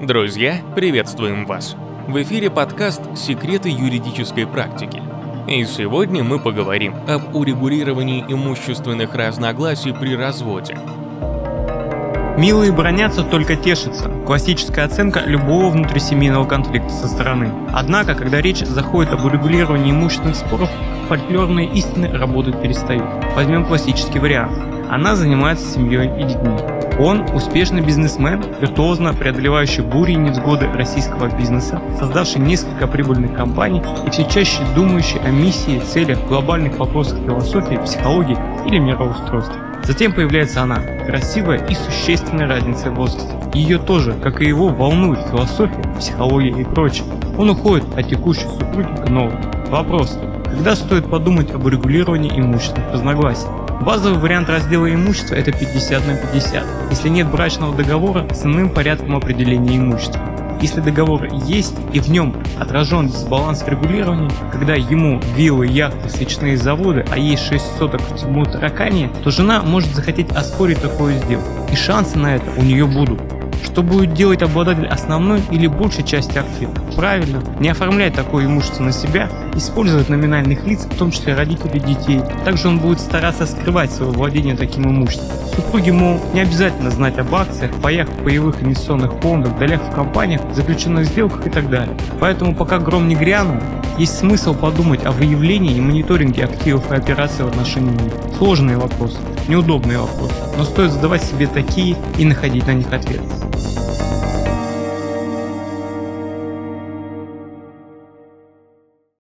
Друзья, приветствуем вас! В эфире подкаст «Секреты юридической практики». И сегодня мы поговорим об урегулировании имущественных разногласий при разводе. Милые бронятся, только тешатся. Классическая оценка любого внутрисемейного конфликта со стороны. Однако, когда речь заходит об урегулировании имущественных споров, фольклорные истины работать перестают. Возьмем классический вариант. Она занимается семьей и детьми. Он – успешный бизнесмен, виртуозно преодолевающий бури и невзгоды российского бизнеса, создавший несколько прибыльных компаний и все чаще думающий о миссии, целях, глобальных вопросах философии, психологии или мироустройства. Затем появляется она, красивая и существенная разница в возрасте. Ее тоже, как и его, волнует философия, психология и прочее. Он уходит от текущей супруги к новой. Вопрос, когда стоит подумать об урегулировании имущественных разногласий? Базовый вариант раздела имущества – это 50 на 50, если нет брачного договора с иным порядком определения имущества. Если договор есть и в нем отражен дисбаланс в регулировании, когда ему виллы, яхты, свечные заводы, а ей 6 соток в тьму таракани, то жена может захотеть оспорить такую сделку. И шансы на это у нее будут. Что будет делать обладатель основной или большей части актива? Правильно, не оформлять такое имущество на себя, использовать номинальных лиц, в том числе родителей детей. Также он будет стараться скрывать свое владение таким имуществом. Супруги, мол, не обязательно знать об акциях, паях паевых инвестиционных фондах, долях в компаниях, заключенных сделках и так далее. Поэтому пока гром не грянул, есть смысл подумать о выявлении и мониторинге активов и операций в отношении них. Сложные вопросы, неудобные вопросы, но стоит задавать себе такие и находить на них ответы.